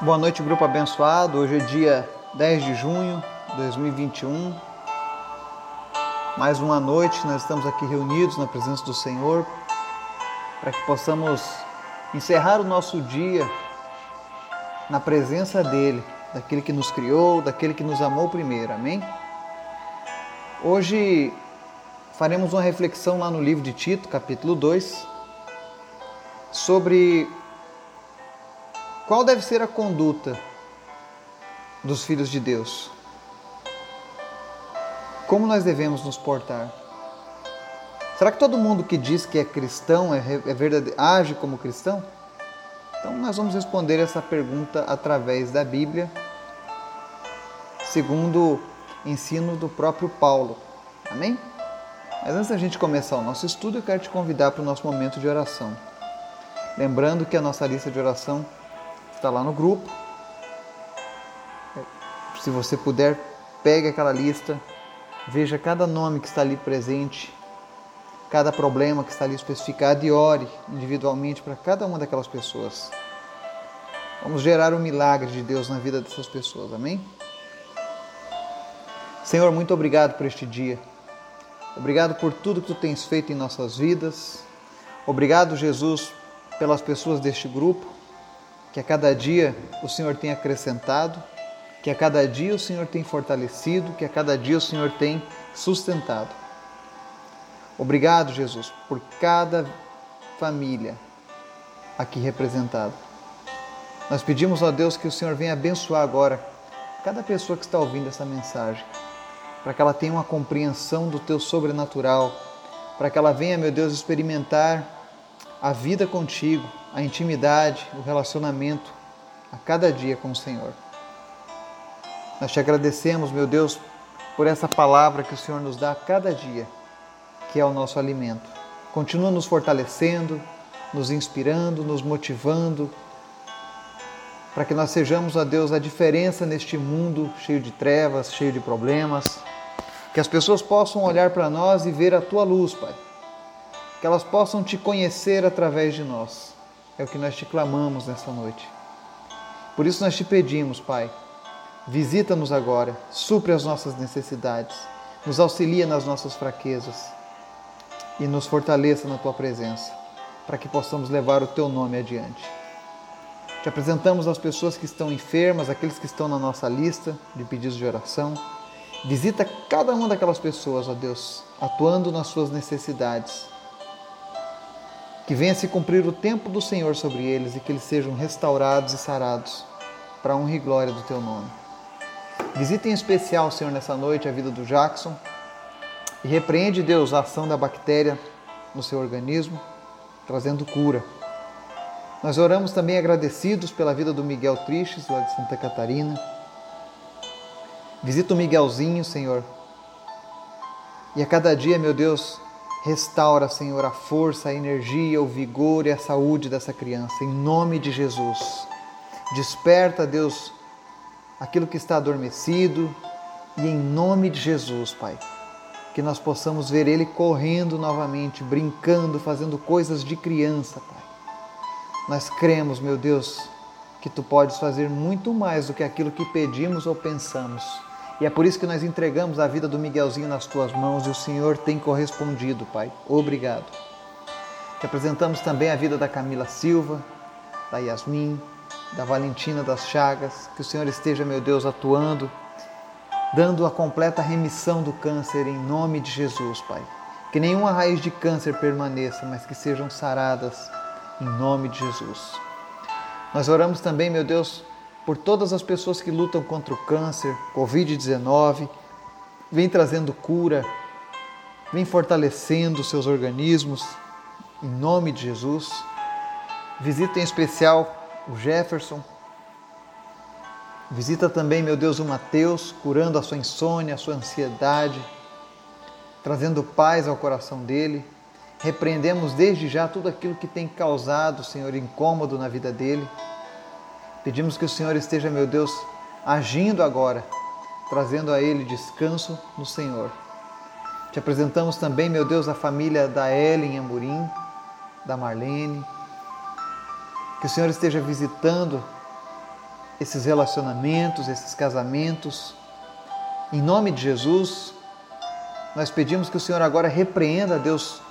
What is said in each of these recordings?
Boa noite, grupo abençoado. Hoje é dia 10 de junho de 2021. Mais uma noite, nós estamos aqui reunidos na presença do Senhor para que possamos encerrar o nosso dia na presença dEle, daquele que nos criou, daquele que nos amou primeiro. Amém? Hoje faremos uma reflexão lá no livro de Tito, capítulo 2, sobre qual deve ser a conduta dos filhos de Deus? Como nós devemos nos portar? Será que todo mundo que diz que é cristão é, é verdade, age como cristão? Então nós vamos responder essa pergunta através da Bíblia, segundo ensino do próprio Paulo. Amém? Mas antes da gente começar o nosso estudo, eu quero te convidar para o nosso momento de oração. Lembrando que a nossa lista de oração está lá no grupo. Se você puder, pegue aquela lista, veja cada nome que está ali presente, cada problema que está ali especificado e ore individualmente para cada uma daquelas pessoas. Vamos gerar um milagre de Deus na vida dessas pessoas, amém? Senhor, muito obrigado por este dia. Obrigado por tudo que tu tens feito em nossas vidas. Obrigado, Jesus, pelas pessoas deste grupo que a cada dia o Senhor tem acrescentado, que a cada dia o Senhor tem fortalecido, que a cada dia o Senhor tem sustentado. Obrigado, Jesus, por cada família aqui representada. Nós pedimos a Deus que o Senhor venha abençoar agora cada pessoa que está ouvindo essa mensagem, para que ela tenha uma compreensão do teu sobrenatural, para que ela venha, meu Deus, experimentar a vida contigo, a intimidade, o relacionamento a cada dia com o Senhor. Nós te agradecemos, meu Deus, por essa palavra que o Senhor nos dá a cada dia, que é o nosso alimento. Continua nos fortalecendo, nos inspirando, nos motivando, para que nós sejamos, a Deus, a diferença neste mundo cheio de trevas, cheio de problemas. Que as pessoas possam olhar para nós e ver a tua luz, Pai. Que elas possam te conhecer através de nós. É o que nós te clamamos nessa noite. Por isso nós te pedimos, Pai, visita-nos agora, supre as nossas necessidades, nos auxilia nas nossas fraquezas e nos fortaleça na tua presença, para que possamos levar o teu nome adiante. Te apresentamos as pessoas que estão enfermas, aqueles que estão na nossa lista de pedidos de oração. Visita cada uma daquelas pessoas, ó Deus, atuando nas suas necessidades que venha se cumprir o tempo do Senhor sobre eles e que eles sejam restaurados e sarados para honra e glória do teu nome. Visite em especial, Senhor, nessa noite a vida do Jackson e repreende, Deus, a ação da bactéria no seu organismo, trazendo cura. Nós oramos também agradecidos pela vida do Miguel Tristes, lá de Santa Catarina. Visita o Miguelzinho, Senhor. E a cada dia, meu Deus, Restaura, Senhor, a força, a energia, o vigor e a saúde dessa criança, em nome de Jesus. Desperta, Deus, aquilo que está adormecido e em nome de Jesus, Pai, que nós possamos ver ele correndo novamente, brincando, fazendo coisas de criança, Pai. Nós cremos, meu Deus, que tu podes fazer muito mais do que aquilo que pedimos ou pensamos e é por isso que nós entregamos a vida do Miguelzinho nas tuas mãos e o Senhor tem correspondido, Pai. Obrigado. Te apresentamos também a vida da Camila Silva, da Yasmin, da Valentina das Chagas. Que o Senhor esteja, meu Deus, atuando, dando a completa remissão do câncer em nome de Jesus, Pai. Que nenhuma raiz de câncer permaneça, mas que sejam saradas em nome de Jesus. Nós oramos também, meu Deus, por todas as pessoas que lutam contra o câncer, Covid-19, vem trazendo cura, vem fortalecendo seus organismos, em nome de Jesus. Visita em especial o Jefferson. Visita também, meu Deus, o Mateus, curando a sua insônia, a sua ansiedade, trazendo paz ao coração dele. Repreendemos desde já tudo aquilo que tem causado, Senhor, incômodo na vida dele. Pedimos que o Senhor esteja, meu Deus, agindo agora, trazendo a Ele descanso no Senhor. Te apresentamos também, meu Deus, a família da Ellen Amorim, da Marlene. Que o Senhor esteja visitando esses relacionamentos, esses casamentos. Em nome de Jesus, nós pedimos que o Senhor agora repreenda, Deus,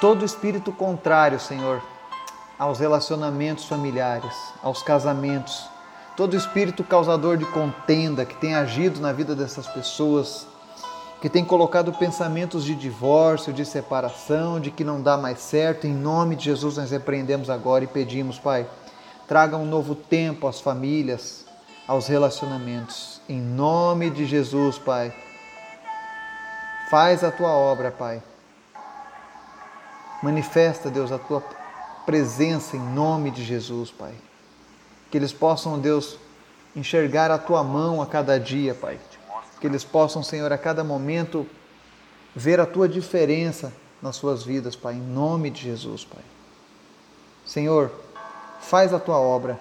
todo espírito contrário, Senhor, aos relacionamentos familiares, aos casamentos, todo espírito causador de contenda que tem agido na vida dessas pessoas, que tem colocado pensamentos de divórcio, de separação, de que não dá mais certo, em nome de Jesus nós repreendemos agora e pedimos, Pai, traga um novo tempo às famílias, aos relacionamentos. Em nome de Jesus, Pai. Faz a tua obra, Pai. Manifesta, Deus, a tua presença em nome de Jesus, Pai. Que eles possam, Deus, enxergar a tua mão a cada dia, Pai. Que eles possam, Senhor, a cada momento ver a tua diferença nas suas vidas, Pai, em nome de Jesus, Pai. Senhor, faz a tua obra.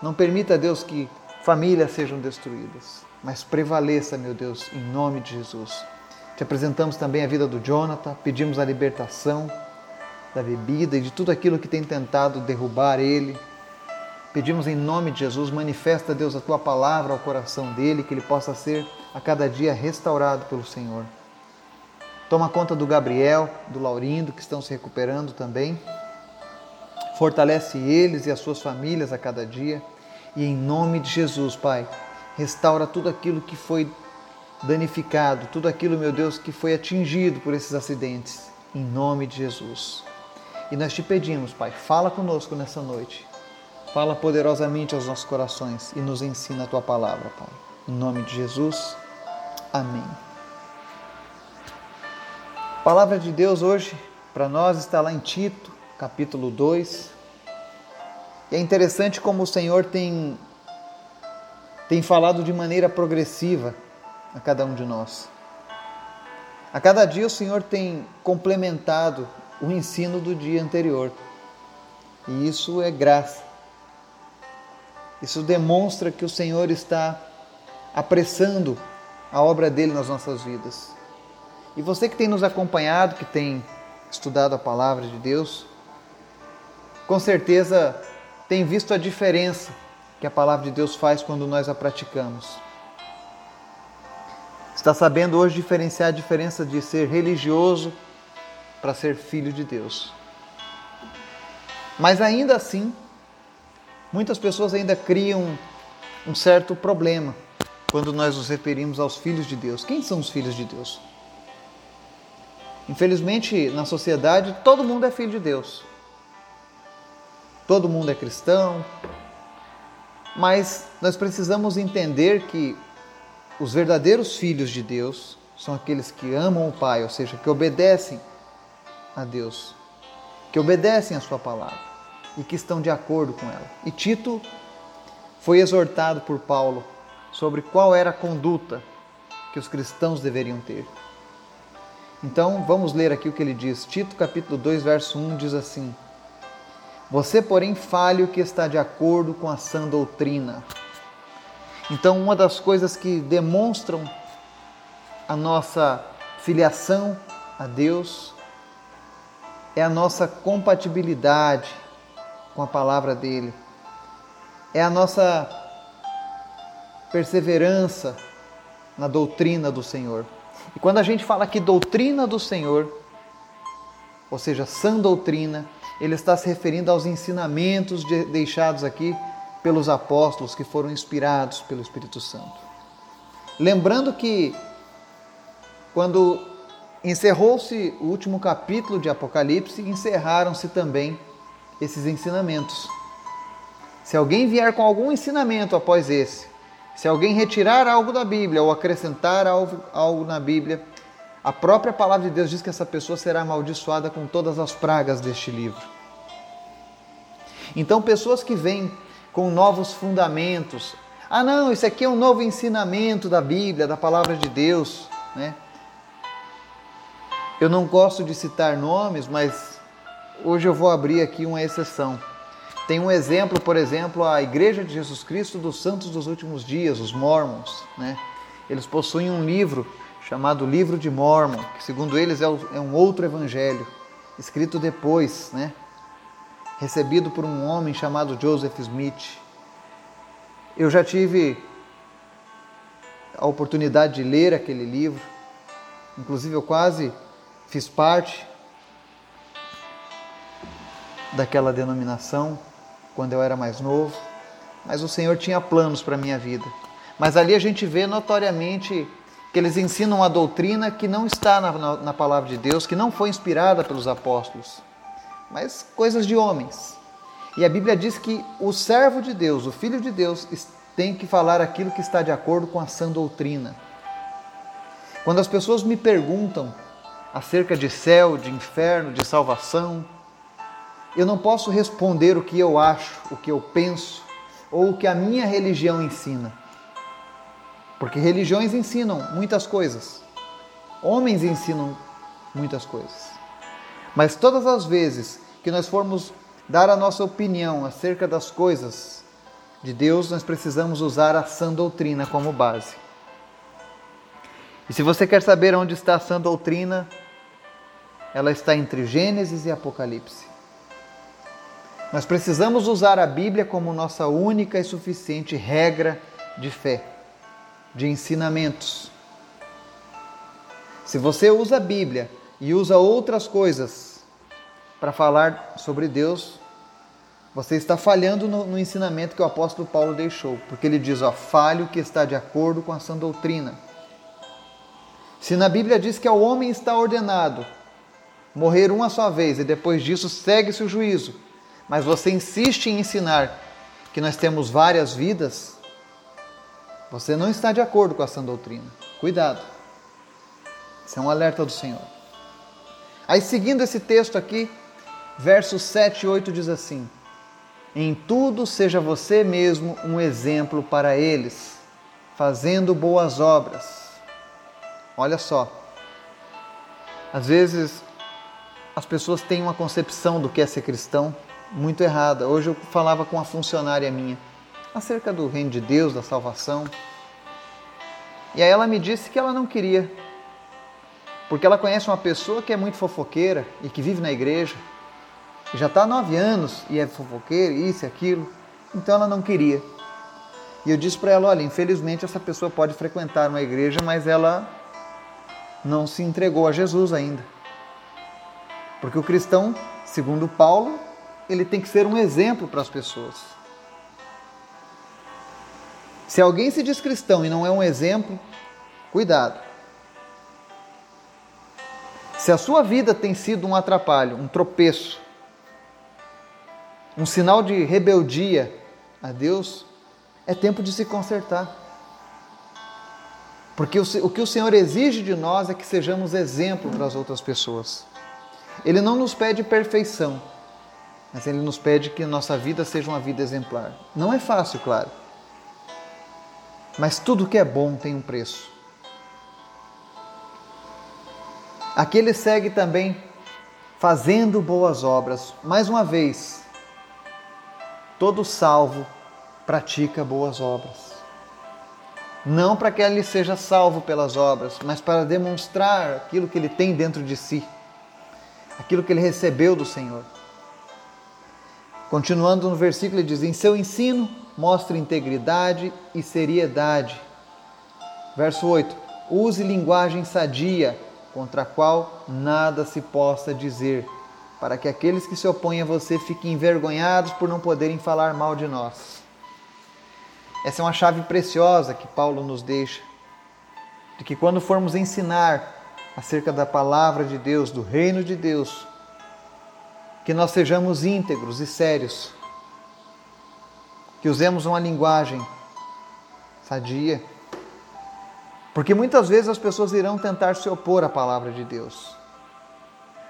Não permita, Deus, que famílias sejam destruídas, mas prevaleça, meu Deus, em nome de Jesus. Te apresentamos também a vida do Jonathan, pedimos a libertação da bebida e de tudo aquilo que tem tentado derrubar ele. Pedimos em nome de Jesus, manifesta, Deus, a tua palavra ao coração dele, que ele possa ser a cada dia restaurado pelo Senhor. Toma conta do Gabriel, do Laurindo, que estão se recuperando também. Fortalece eles e as suas famílias a cada dia. E em nome de Jesus, Pai, restaura tudo aquilo que foi danificado, tudo aquilo, meu Deus, que foi atingido por esses acidentes. Em nome de Jesus. E nós te pedimos, Pai, fala conosco nessa noite. Fala poderosamente aos nossos corações e nos ensina a tua palavra, Pai. Em nome de Jesus. Amém. A palavra de Deus hoje para nós está lá em Tito, capítulo 2. E é interessante como o Senhor tem tem falado de maneira progressiva a cada um de nós. A cada dia o Senhor tem complementado o ensino do dia anterior. E isso é graça. Isso demonstra que o Senhor está apressando a obra dele nas nossas vidas. E você que tem nos acompanhado, que tem estudado a palavra de Deus, com certeza tem visto a diferença que a palavra de Deus faz quando nós a praticamos. Está sabendo hoje diferenciar a diferença de ser religioso para ser filho de Deus. Mas ainda assim, muitas pessoas ainda criam um certo problema quando nós nos referimos aos filhos de Deus. Quem são os filhos de Deus? Infelizmente, na sociedade, todo mundo é filho de Deus. Todo mundo é cristão. Mas nós precisamos entender que os verdadeiros filhos de Deus são aqueles que amam o Pai, ou seja, que obedecem a Deus, que obedecem a Sua palavra e que estão de acordo com ela. E Tito foi exortado por Paulo sobre qual era a conduta que os cristãos deveriam ter. Então, vamos ler aqui o que ele diz. Tito, capítulo 2, verso 1 diz assim: Você, porém, fale o que está de acordo com a sã doutrina. Então, uma das coisas que demonstram a nossa filiação a Deus é a nossa compatibilidade com a palavra dele, é a nossa perseverança na doutrina do Senhor. E quando a gente fala aqui doutrina do Senhor, ou seja, sã doutrina, ele está se referindo aos ensinamentos de, deixados aqui pelos apóstolos que foram inspirados pelo Espírito Santo. Lembrando que quando Encerrou-se o último capítulo de Apocalipse e encerraram-se também esses ensinamentos. Se alguém vier com algum ensinamento após esse, se alguém retirar algo da Bíblia ou acrescentar algo, algo na Bíblia, a própria palavra de Deus diz que essa pessoa será amaldiçoada com todas as pragas deste livro. Então, pessoas que vêm com novos fundamentos, ah, não, isso aqui é um novo ensinamento da Bíblia, da palavra de Deus, né? Eu não gosto de citar nomes, mas hoje eu vou abrir aqui uma exceção. Tem um exemplo, por exemplo, a Igreja de Jesus Cristo dos Santos dos Últimos Dias, os Mormons. Né? Eles possuem um livro chamado Livro de Mormon, que segundo eles é, é um outro evangelho, escrito depois, né? recebido por um homem chamado Joseph Smith. Eu já tive a oportunidade de ler aquele livro, inclusive eu quase fiz parte daquela denominação quando eu era mais novo, mas o Senhor tinha planos para a minha vida. Mas ali a gente vê notoriamente que eles ensinam uma doutrina que não está na, na, na palavra de Deus, que não foi inspirada pelos apóstolos, mas coisas de homens. E a Bíblia diz que o servo de Deus, o filho de Deus, tem que falar aquilo que está de acordo com a sã doutrina. Quando as pessoas me perguntam acerca de céu, de inferno, de salvação, eu não posso responder o que eu acho, o que eu penso ou o que a minha religião ensina. Porque religiões ensinam muitas coisas, homens ensinam muitas coisas. Mas todas as vezes que nós formos dar a nossa opinião acerca das coisas de Deus, nós precisamos usar a sã doutrina como base. E se você quer saber onde está a sã doutrina, ela está entre Gênesis e Apocalipse. Nós precisamos usar a Bíblia como nossa única e suficiente regra de fé, de ensinamentos. Se você usa a Bíblia e usa outras coisas para falar sobre Deus, você está falhando no, no, ensinamento que o apóstolo Paulo deixou, porque ele diz: ó, fale o que está de acordo com a sã doutrina. Se na Bíblia diz que ao homem está ordenado morrer uma só vez e depois disso segue-se o juízo, mas você insiste em ensinar que nós temos várias vidas, você não está de acordo com essa doutrina. Cuidado. Isso é um alerta do Senhor. Aí, seguindo esse texto aqui, versos 7 e 8 diz assim: Em tudo seja você mesmo um exemplo para eles, fazendo boas obras. Olha só. Às vezes as pessoas têm uma concepção do que é ser cristão muito errada. Hoje eu falava com uma funcionária minha acerca do reino de Deus, da salvação. E aí ela me disse que ela não queria, porque ela conhece uma pessoa que é muito fofoqueira e que vive na igreja, já está há nove anos e é fofoqueira, isso e aquilo, então ela não queria. E eu disse para ela: olha, infelizmente essa pessoa pode frequentar uma igreja, mas ela não se entregou a Jesus ainda. Porque o cristão, segundo Paulo, ele tem que ser um exemplo para as pessoas. Se alguém se diz cristão e não é um exemplo, cuidado. Se a sua vida tem sido um atrapalho, um tropeço, um sinal de rebeldia a Deus, é tempo de se consertar. Porque o, que o Senhor exige de nós é que sejamos exemplo para as outras pessoas. Ele não nos pede perfeição, mas Ele nos pede que nossa vida seja uma vida exemplar. Não é fácil, claro. Mas tudo que é bom tem um preço. Aqui ele segue também fazendo boas obras. Mais uma vez, todo salvo pratica boas obras. Não para que ele seja salvo pelas obras, mas para demonstrar aquilo que ele tem dentro de si, aquilo que ele recebeu do Senhor. Continuando no versículo, ele diz: Em seu ensino, mostre integridade e seriedade. Verso 8: Use linguagem sadia, contra a qual nada se possa dizer, para que aqueles que se opõem a você fiquem envergonhados por não poderem falar mal de nós. Essa é uma chave preciosa que Paulo nos deixa, de que quando formos ensinar acerca da palavra de Deus, do reino de Deus, que nós sejamos íntegros e sérios, que usemos uma linguagem sadia, porque muitas vezes as pessoas irão tentar se opor à palavra de Deus.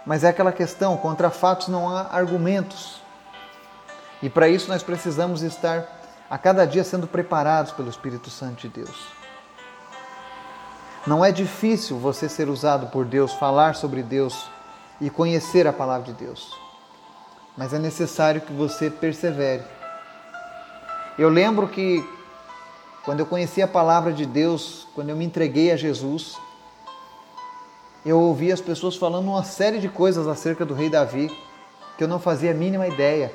Mas é aquela questão: contra fatos não há argumentos. E para isso nós precisamos estar a cada dia sendo preparados pelo Espírito Santo de Deus. Não é difícil você ser usado por Deus, falar sobre Deus e conhecer a palavra de Deus mas é necessário que você persevere. Eu lembro que quando eu conheci a palavra de Deus, quando eu me entreguei a Jesus, eu ouvi as pessoas falando uma série de coisas acerca do rei Davi que eu não fazia a mínima ideia.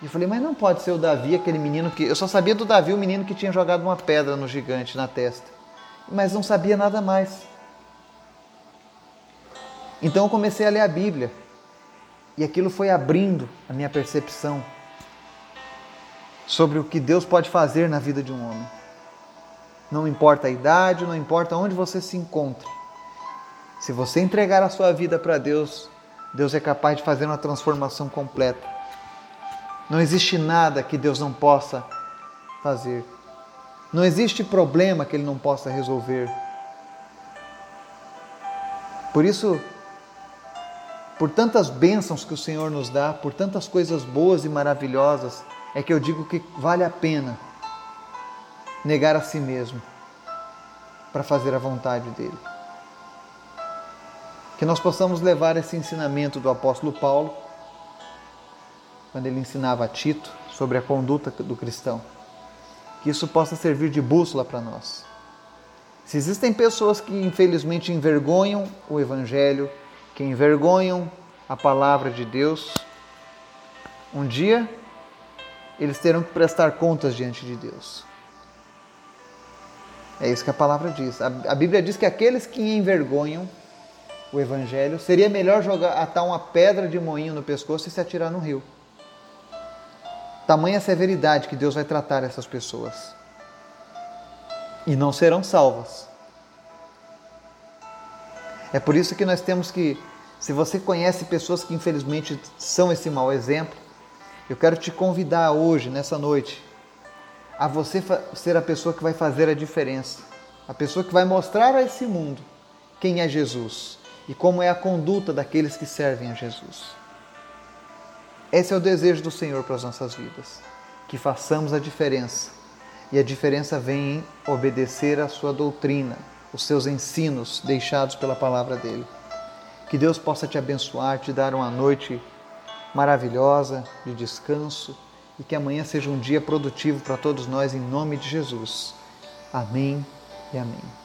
E falei, mas não pode ser o Davi, aquele menino que. Eu só sabia do Davi, o menino que tinha jogado uma pedra no gigante na testa. Mas não sabia nada mais. Então eu comecei a ler a Bíblia. E aquilo foi abrindo a minha percepção sobre o que Deus pode fazer na vida de um homem. Não importa a idade, não importa onde você se encontre. Se você entregar a sua vida para Deus, Deus é capaz de fazer uma transformação completa. Não existe nada que Deus não possa fazer. Não existe problema que Ele não possa resolver. Por isso, por tantas bênçãos que o Senhor nos dá, por tantas coisas boas e maravilhosas, é que eu digo que vale a pena negar a si mesmo para fazer a vontade dele. Que nós possamos levar esse ensinamento do apóstolo Paulo, quando ele ensinava a Tito sobre a conduta do cristão, que isso possa servir de bússola para nós. Se existem pessoas que infelizmente envergonham o Evangelho, que envergonham a palavra de Deus, um dia eles terão que prestar contas diante de Deus. É isso que a palavra diz. A Bíblia diz que aqueles que envergonham o Evangelho, seria melhor jogar, atar uma pedra de moinho no pescoço e se atirar no rio. Tamanha severidade que Deus vai tratar essas pessoas. E não serão salvas. É por isso que nós temos que se você conhece pessoas que infelizmente são esse mau exemplo, eu quero te convidar hoje, nessa noite, a você ser a pessoa que vai fazer a diferença, a pessoa que vai mostrar a esse mundo quem é Jesus e como é a conduta daqueles que servem a Jesus. Esse é o desejo do Senhor para as nossas vidas, que façamos a diferença. E a diferença vem em obedecer à sua doutrina, os seus ensinos deixados pela palavra dele. Que Deus possa te abençoar, te dar uma noite maravilhosa de descanso e que amanhã seja um dia produtivo para todos nós, em nome de Jesus. Amém e amém.